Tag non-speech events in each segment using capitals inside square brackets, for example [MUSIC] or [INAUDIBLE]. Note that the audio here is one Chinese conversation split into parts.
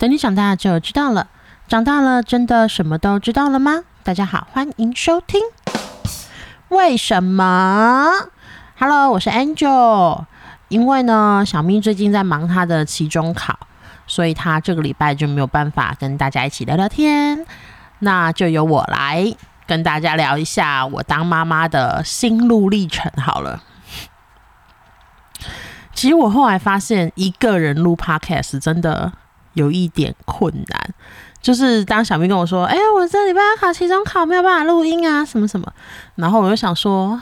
等你长大就知道了。长大了，真的什么都知道了吗？大家好，欢迎收听。为什么？Hello，我是 Angel。因为呢，小咪最近在忙她的期中考，所以她这个礼拜就没有办法跟大家一起聊聊天。那就由我来跟大家聊一下我当妈妈的心路历程好了。其实我后来发现，一个人录 Podcast 真的有一点困难。就是当小咪跟我说：“哎，我这礼拜要考期中考，没有办法录音啊，什么什么。”然后我就想说：“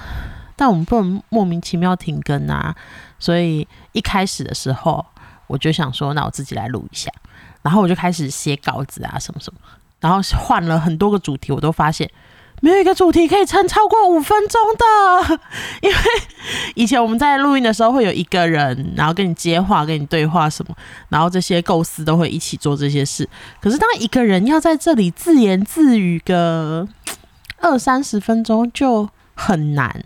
但我们不能莫名其妙停更啊。”所以一开始的时候，我就想说：“那我自己来录一下。”然后我就开始写稿子啊，什么什么。然后换了很多个主题，我都发现。没有一个主题可以撑超过五分钟的，[LAUGHS] 因为以前我们在录音的时候会有一个人，然后跟你接话、跟你对话什么，然后这些构思都会一起做这些事。可是当一个人要在这里自言自语个二三十分钟就很难。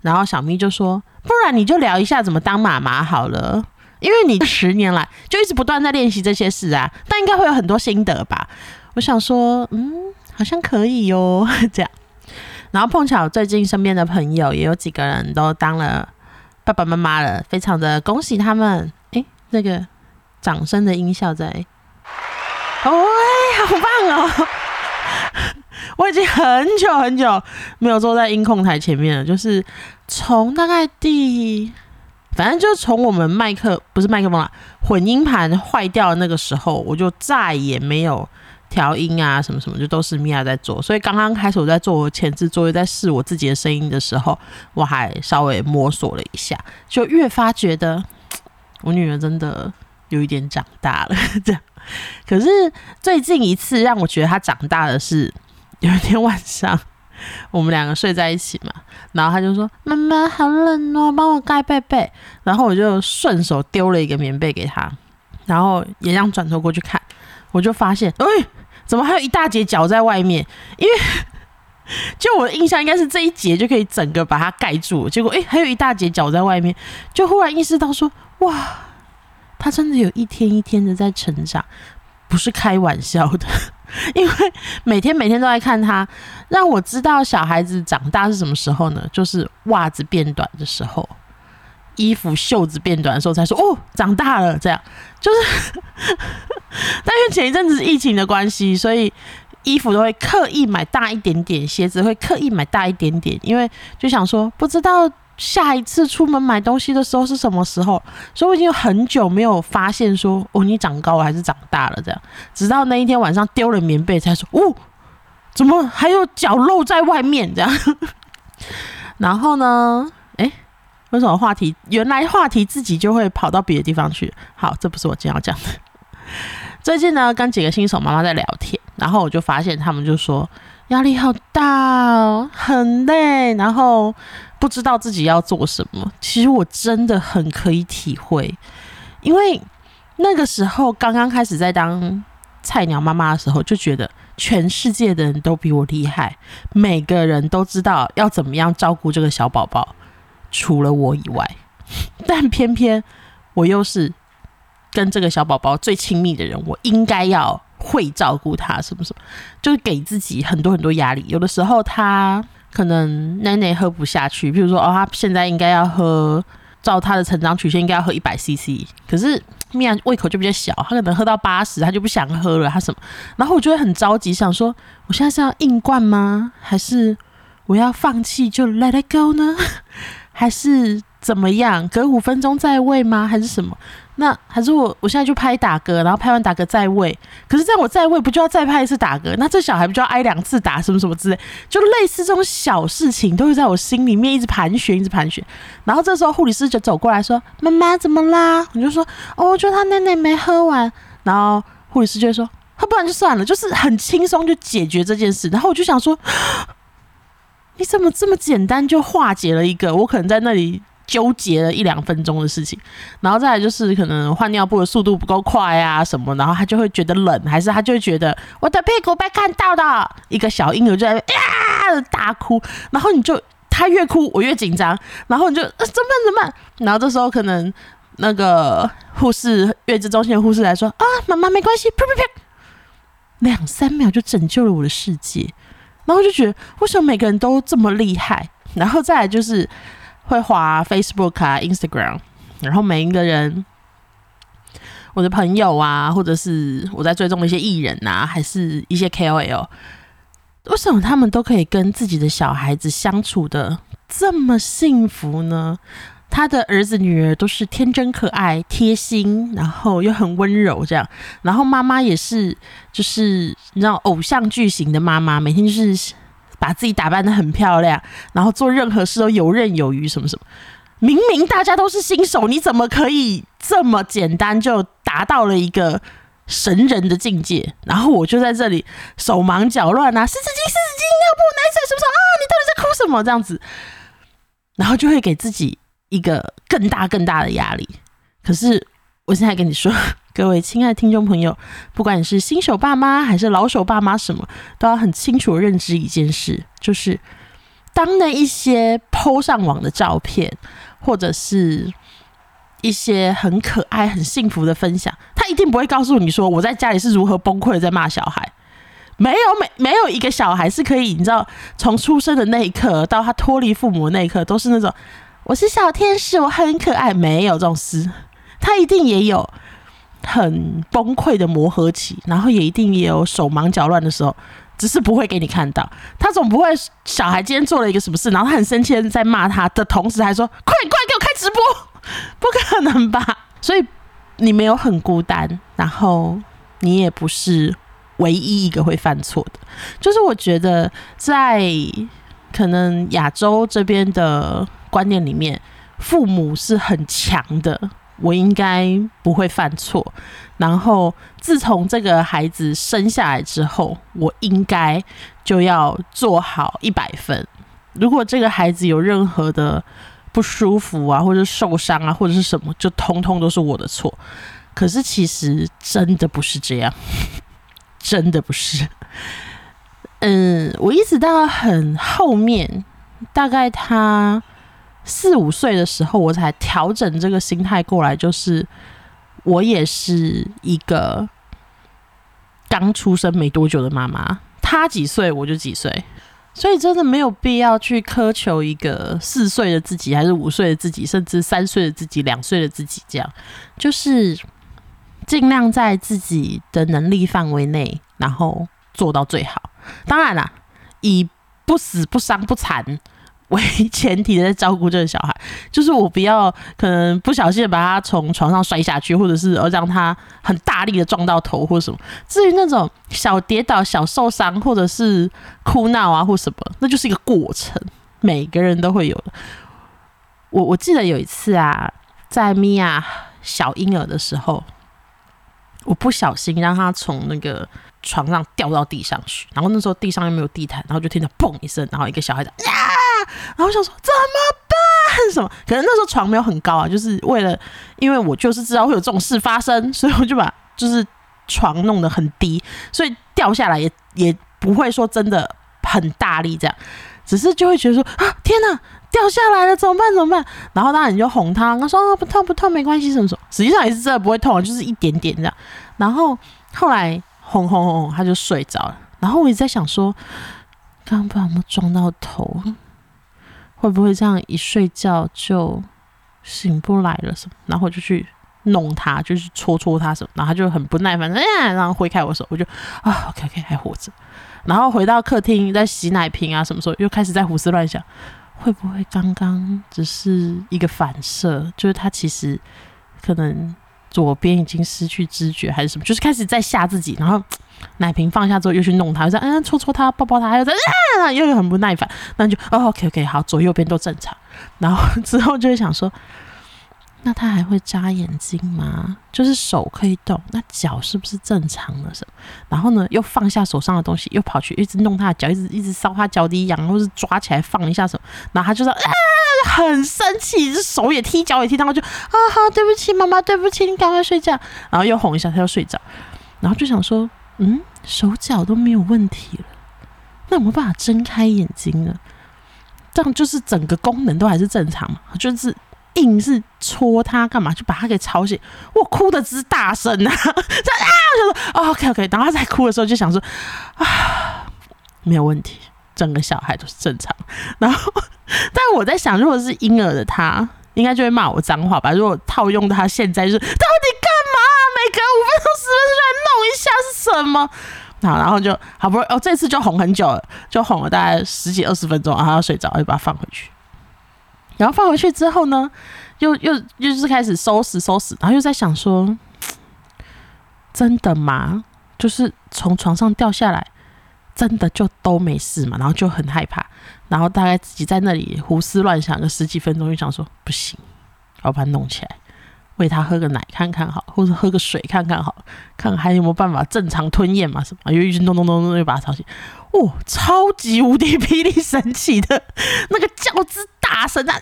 然后小咪就说：“不然你就聊一下怎么当妈妈好了，因为你十年来就一直不断在练习这些事啊，但应该会有很多心得吧？”我想说，嗯。好像可以哟，[LAUGHS] 这样。然后碰巧最近身边的朋友也有几个人都当了爸爸妈妈了，非常的恭喜他们。哎，那个掌声的音效在。哦，好棒哦！[LAUGHS] 我已经很久很久没有坐在音控台前面了，就是从大概第，反正就从我们麦克不是麦克风啦，混音盘坏掉那个时候，我就再也没有。调音啊，什么什么，就都是米娅在做。所以刚刚开始我在做前置作业，在试我自己的声音的时候，我还稍微摸索了一下，就越发觉得 [TSK] 我女儿真的有一点长大了。这样，可是最近一次让我觉得她长大的是有一天晚上，我们两个睡在一起嘛，然后她就说：“妈妈好冷哦，帮我盖被被。”然后我就顺手丢了一个棉被给她，然后也让转头过去看，我就发现，哎。怎么还有一大截脚在外面？因为 [LAUGHS] 就我的印象应该是这一节就可以整个把它盖住，结果哎，还有一大截脚在外面，就忽然意识到说，哇，他真的有一天一天的在成长，不是开玩笑的。[LAUGHS] 因为每天每天都在看他，让我知道小孩子长大是什么时候呢？就是袜子变短的时候。衣服袖子变短的时候才说哦，长大了这样，就是，[LAUGHS] 但因为前一阵子疫情的关系，所以衣服都会刻意买大一点点，鞋子会刻意买大一点点，因为就想说不知道下一次出门买东西的时候是什么时候，所以我已经有很久没有发现说哦，你长高了还是长大了这样，直到那一天晚上丢了棉被才说哦，怎么还有脚露在外面？这样，[LAUGHS] 然后呢？为什么话题？原来话题自己就会跑到别的地方去。好，这不是我今天要讲的。[LAUGHS] 最近呢，跟几个新手妈妈在聊天，然后我就发现他们就说压力好大哦，很累，然后不知道自己要做什么。其实我真的很可以体会，因为那个时候刚刚开始在当菜鸟妈妈的时候，就觉得全世界的人都比我厉害，每个人都知道要怎么样照顾这个小宝宝。除了我以外，但偏偏我又是跟这个小宝宝最亲密的人，我应该要会照顾他，什么什么，就是给自己很多很多压力。有的时候他可能奶奶喝不下去，比如说哦，他现在应该要喝，照他的成长曲线应该要喝一百 CC，可是米娅胃口就比较小，他可能喝到八十，他就不想喝了，他什么？然后我就会很着急，想说我现在是要硬灌吗？还是我要放弃就 Let it go 呢？还是怎么样？隔五分钟再喂吗？还是什么？那还是我我现在就拍打嗝，然后拍完打嗝再喂。可是这样我再喂，不就要再拍一次打嗝？那这小孩不就要挨两次打？什么什么之类，就类似这种小事情，都会在我心里面一直盘旋，一直盘旋。然后这时候护理师就走过来说：“妈妈怎么啦？”我就说：“哦，我觉得他奶奶没喝完。”然后护理师就会说：“他不然就算了，就是很轻松就解决这件事。”然后我就想说。你怎么这么简单就化解了一个我可能在那里纠结了一两分钟的事情？然后再来就是可能换尿布的速度不够快啊什么，然后他就会觉得冷，还是他就会觉得我的屁股被看到的一个小婴儿就在呀大哭，然后你就他越哭我越紧张，然后你就呃怎么办怎么办？然后这时候可能那个护士月子中心的护士来说啊，妈妈没关系，啪啪啪，两三秒就拯救了我的世界。然后就觉得为什么每个人都这么厉害？然后再来就是会滑 Facebook 啊、Instagram，然后每一个人。我的朋友啊，或者是我在追踪的一些艺人啊，还是一些 KOL，为什么他们都可以跟自己的小孩子相处的这么幸福呢？他的儿子女儿都是天真可爱、贴心，然后又很温柔这样，然后妈妈也是，就是你知道偶像剧型的妈妈，每天就是把自己打扮的很漂亮，然后做任何事都游刃有余，什么什么。明明大家都是新手，你怎么可以这么简单就达到了一个神人的境界？然后我就在这里手忙脚乱啊，湿纸巾、湿纸巾、尿布、奶水，是不是啊？你到底在哭什么？这样子，然后就会给自己一个更大更大的压力。可是我现在跟你说，[LAUGHS] 各位亲爱的听众朋友，不管你是新手爸妈还是老手爸妈，什么都要很清楚认知一件事，就是当那一些抛上网的照片。或者是一些很可爱、很幸福的分享，他一定不会告诉你说我在家里是如何崩溃的在骂小孩。没有，没没有一个小孩是可以，你知道，从出生的那一刻到他脱离父母那一刻，都是那种我是小天使，我很可爱。没有这种事，他一定也有很崩溃的磨合期，然后也一定也有手忙脚乱的时候。只是不会给你看到，他总不会小孩今天做了一个什么事，然后他很生气在骂他的同时还说：“快点过来给我开直播！”不可能吧？所以你没有很孤单，然后你也不是唯一一个会犯错的。就是我觉得在可能亚洲这边的观念里面，父母是很强的。我应该不会犯错，然后自从这个孩子生下来之后，我应该就要做好一百分。如果这个孩子有任何的不舒服啊，或者受伤啊，或者是什么，就通通都是我的错。可是其实真的不是这样，真的不是。嗯，我一直到很后面，大概他。四五岁的时候，我才调整这个心态过来，就是我也是一个刚出生没多久的妈妈，她几岁我就几岁，所以真的没有必要去苛求一个四岁的自己，还是五岁的自己，甚至三岁的自己、两岁的自己，这样就是尽量在自己的能力范围内，然后做到最好。当然啦，以不死不伤不残。为前提的在照顾这个小孩，[LAUGHS] 就是我不要可能不小心把他从床上摔下去，或者是呃让他很大力的撞到头或什么。至于那种小跌倒、小受伤，或者是哭闹啊或什么，那就是一个过程，每个人都会有的。我我记得有一次啊，在米娅小婴儿的时候，我不小心让他从那个床上掉到地上去，然后那时候地上又没有地毯，然后就听到砰一声，然后一个小孩子呀。然后想说怎么办？什么？可能那时候床没有很高啊，就是为了，因为我就是知道会有这种事发生，所以我就把就是床弄得很低，所以掉下来也也不会说真的很大力这样，只是就会觉得说啊天哪，掉下来了怎么办？怎么办？然后当然你就哄他，他说啊不痛不痛没关系什么什么，实际上也是真的不会痛，就是一点点这样。然后后来哄哄哄他就睡着了。然后我一直在想说，刚刚不知道有没有撞到头。会不会这样一睡觉就醒不来了什么？然后就去弄他，就是戳戳他什么，然后他就很不耐烦，哎，然后挥开我手，我就啊，OK OK，还活着。然后回到客厅在洗奶瓶啊，什么时候又开始在胡思乱想，会不会刚刚只是一个反射？就是他其实可能左边已经失去知觉还是什么？就是开始在吓自己，然后。[TSK] 奶瓶放下之后，又去弄他，又在嗯戳戳他，抱抱他。”，又在啊，又很不耐烦。那就哦，OK OK，好，左右边都正常。然后之后就会想说，[LAUGHS] 那他还会眨眼睛吗？就是手可以动，那脚是不是正常的？什么？然后呢，又放下手上的东西，又跑去一直弄他的脚，一直一直搔他脚底痒，或是抓起来放一下什么。然后他就说，很生气，手也踢，脚也踢，然后就啊好，对不起，妈妈，对不起，你赶快睡觉。然后又哄一下，他又睡着。然后就想说。嗯，手脚都没有问题了，那有没办法睁开眼睛呢？这样就是整个功能都还是正常嘛？就是硬是戳他干嘛，就把他给吵醒。我哭的之大声啊，这啊就说 OK OK，[LAUGHS] 然后他在哭的时候就想说啊没有问题，整个小孩都是正常。然后，[LAUGHS] 但我在想，如果是婴儿的他，应该就会骂我脏话吧？如果套用他现在就是到底干嘛？每隔五分钟十分钟来弄一下是什么？好，然后就好不容易哦，这次就哄很久了，就哄了大概十几二十分钟，然后要睡着，就把它放回去。然后放回去之后呢，又又又是开始收拾收拾，然后又在想说，[TSK] 真的吗？就是从床上掉下来，真的就都没事嘛？然后就很害怕，然后大概自己在那里胡思乱想个十几分钟，就想说不行，要把它弄起来。喂他喝个奶看看好，或者喝个水看看好，看还有没有办法正常吞咽嘛？什么？又一直咚咚咚咚又把他吵醒，哦，超级无敌霹雳神奇的那个叫之大声啊！啊！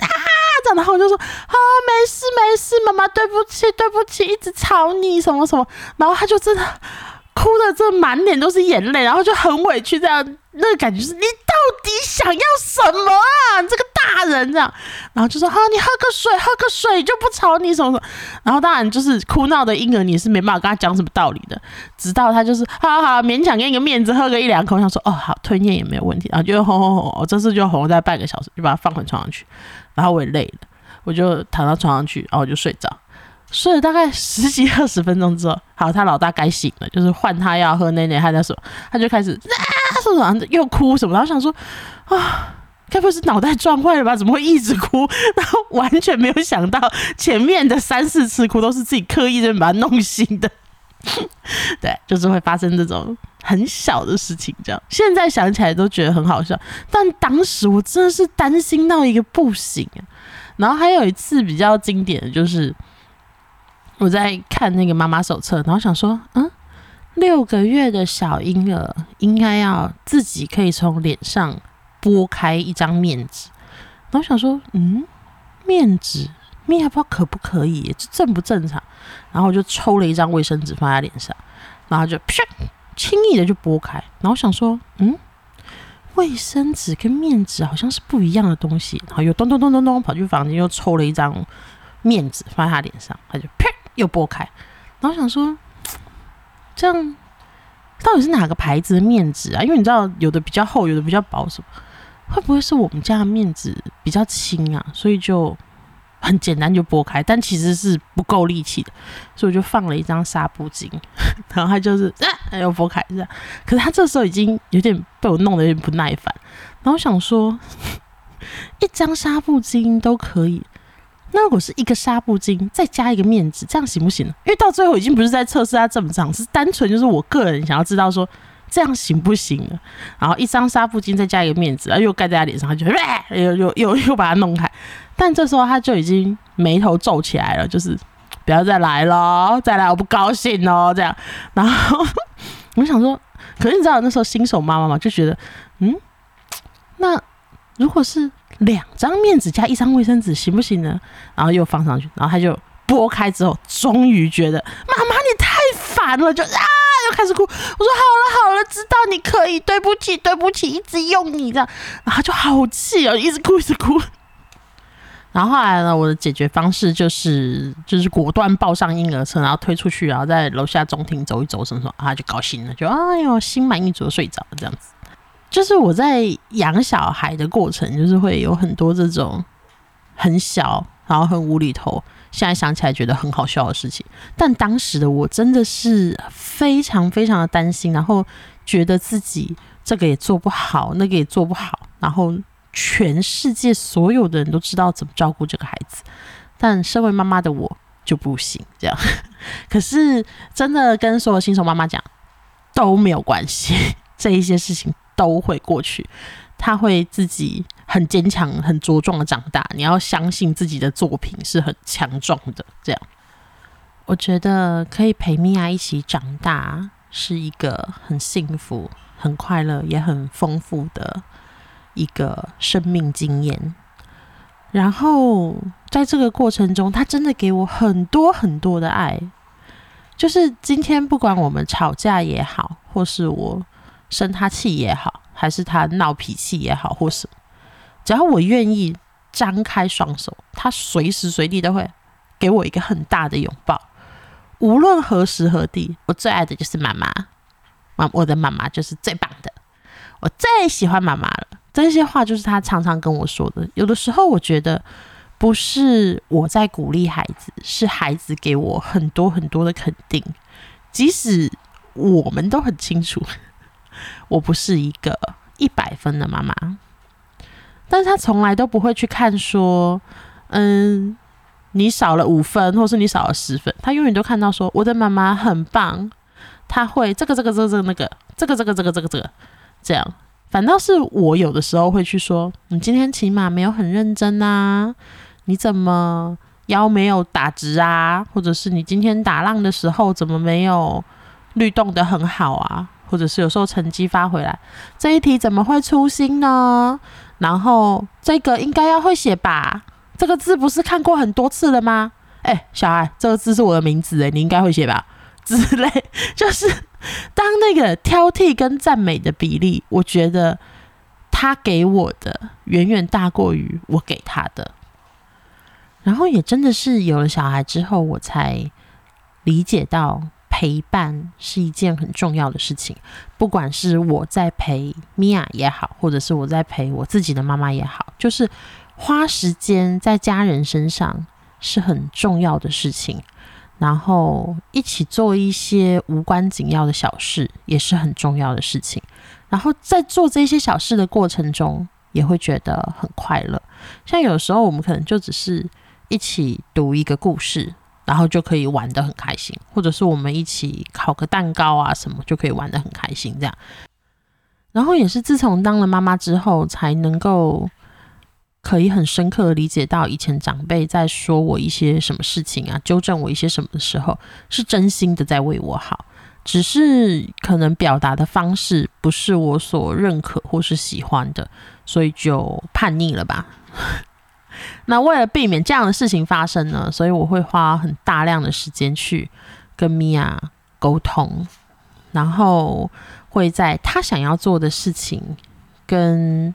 这样，然后我就说啊，没事没事，妈妈对不起对不起，一直吵你什么什么，然后他就真的。哭的这满脸都是眼泪，然后就很委屈，这样那个感觉是你到底想要什么啊？这个大人这样，然后就说哈，你喝个水，喝个水就不吵你什么什么。然后当然就是哭闹的婴儿，你是没办法跟他讲什么道理的。直到他就是好好勉强给你个面子，喝个一两口，想说哦好吞咽也没有问题，然后就哄哄哄，我这次就哄在半个小时，就把他放回床上去。然后我也累了，我就躺到床上去，然后我就睡着。睡了大概十几二十分钟之后，好，他老大该醒了，就是换他要喝奶奶，他在说，他就开始啊，说什么又哭什么，然后想说啊，该不会是脑袋撞坏了吧？怎么会一直哭？然后完全没有想到前面的三四次哭都是自己刻意的把他弄醒的，对，就是会发生这种很小的事情，这样现在想起来都觉得很好笑，但当时我真的是担心到一个不行。然后还有一次比较经典的就是。我在看那个妈妈手册，然后想说，嗯，六个月的小婴儿应该要自己可以从脸上拨开一张面纸，然后想说，嗯，面纸，面还不知道可不可以，这正不正常？然后我就抽了一张卫生纸放在脸上，然后就啪，轻易的就拨开，然后想说，嗯，卫生纸跟面纸好像是不一样的东西，然后又咚咚咚咚咚跑去房间又抽了一张面纸放在他脸上，他就。又拨开，然后想说，这样到底是哪个牌子的面纸啊？因为你知道，有的比较厚，有的比较薄，什么会不会是我们家的面纸比较轻啊？所以就很简单就拨开，但其实是不够力气的，所以我就放了一张纱布巾，[LAUGHS] 然后他就是啊，又拨开这样。可是他这时候已经有点被我弄得有点不耐烦，然后想说，[LAUGHS] 一张纱布巾都可以。那如果是一个纱布巾，再加一个面纸，这样行不行呢？因为到最后已经不是在测试它正不正，是单纯就是我个人想要知道说这样行不行了。然后一张纱布巾再加一个面纸，然后又盖在他脸上，他就又又又又把它弄开。但这时候他就已经眉头皱起来了，就是不要再来了，再来我不高兴哦。这样，然后我想说，可是你知道那时候新手妈妈嘛，就觉得嗯，那如果是。两张面纸加一张卫生纸行不行呢？然后又放上去，然后他就拨开之后，终于觉得妈妈你太烦了，就啊又开始哭。我说好了好了，知道你可以，对不起对不起，一直用你这样，然后就好气哦，一直哭一直哭。然后后来呢，我的解决方式就是就是果断抱上婴儿车，然后推出去，然后在楼下中庭走一走什么什么，他就高兴了，就哎呦心满意足的睡着了这样子。就是我在养小孩的过程，就是会有很多这种很小，然后很无厘头，现在想起来觉得很好笑的事情。但当时的我真的是非常非常的担心，然后觉得自己这个也做不好，那个也做不好，然后全世界所有的人都知道怎么照顾这个孩子，但身为妈妈的我就不行。这样，[LAUGHS] 可是真的跟所有新手妈妈讲都没有关系，这一些事情。都会过去，他会自己很坚强、很茁壮的长大。你要相信自己的作品是很强壮的。这样，我觉得可以陪米娅一起长大，是一个很幸福、很快乐、也很丰富的一个生命经验。然后在这个过程中，他真的给我很多很多的爱。就是今天，不管我们吵架也好，或是我。生他气也好，还是他闹脾气也好，或什么，只要我愿意张开双手，他随时随地都会给我一个很大的拥抱。无论何时何地，我最爱的就是妈妈，妈，我的妈妈就是最棒的，我最喜欢妈妈了。这些话就是他常常跟我说的。有的时候，我觉得不是我在鼓励孩子，是孩子给我很多很多的肯定。即使我们都很清楚，我不是一个一百分的妈妈，但是他从来都不会去看说，嗯，你少了五分，或是你少了十分，他永远都看到说，我的妈妈很棒，他会这个这个这个这个那个这个这个这个这个这个这样。反倒是我有的时候会去说，你今天起码没有很认真啊，你怎么腰没有打直啊？或者是你今天打浪的时候怎么没有律动的很好啊？或者是有时候成绩发回来这一题怎么会粗心呢？然后这个应该要会写吧？这个字不是看过很多次了吗？哎，小孩，这个字是我的名字，哎，你应该会写吧？[LAUGHS] 之类，就是当那个挑剔跟赞美的比例，我觉得他给我的远远大过于我给他的。然后也真的是有了小孩之后，我才理解到陪伴是一件很重要的事情。不管是我在陪米娅也好，或者是我在陪我自己的妈妈也好，就是花时间在家人身上是很重要的事情。然后一起做一些无关紧要的小事，也是很重要的事情。然后在做这些小事的过程中，也会觉得很快乐。像有时候我们可能就只是一起读一个故事，然后就可以玩得很开心；或者是我们一起烤个蛋糕啊，什么就可以玩得很开心。这样，然后也是自从当了妈妈之后，才能够。可以很深刻的理解到，以前长辈在说我一些什么事情啊，纠正我一些什么的时候，是真心的在为我好，只是可能表达的方式不是我所认可或是喜欢的，所以就叛逆了吧。那为了避免这样的事情发生呢，所以我会花很大量的时间去跟米娅沟通，然后会在他想要做的事情跟。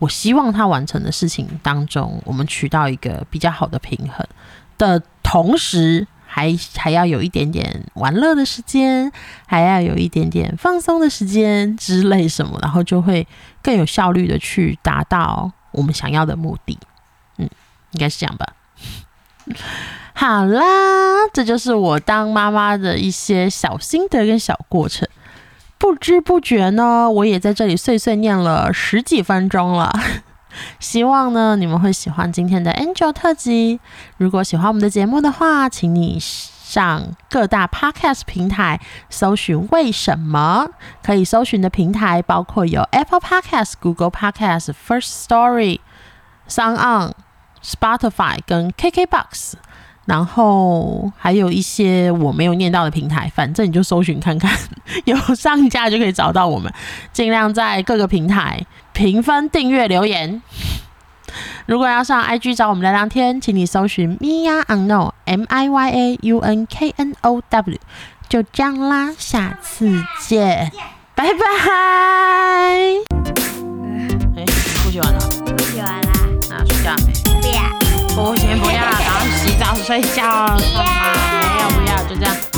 我希望他完成的事情当中，我们取到一个比较好的平衡的同时，还还要有一点点玩乐的时间，还要有一点点放松的时间之类什么，然后就会更有效率的去达到我们想要的目的。应该是这样吧。[LAUGHS] 好啦，这就是我当妈妈的一些小心得跟小过程。不知不觉呢，我也在这里碎碎念了十几分钟了。[LAUGHS] 希望呢你们会喜欢今天的 Angel 特辑。如果喜欢我们的节目的话，请你上各大 Podcast 平台搜寻“为什么”。可以搜寻的平台包括有 Apple Podcast、Google Podcast、First Story、Sound On、Spotify 跟 KKBox。然后还有一些我没有念到的平台，反正你就搜寻看看，[LAUGHS] 有上架就可以找到我们。尽量在各个平台评分、订阅、留言。如果要上 IG 找我们聊聊天，请你搜寻 Mia Unknown M I Y A U N K N O W。就这样啦，下次见，拜拜。哎，不洗完了？不行，不要，然后洗澡睡觉，干嘛？没有，不要，就这样。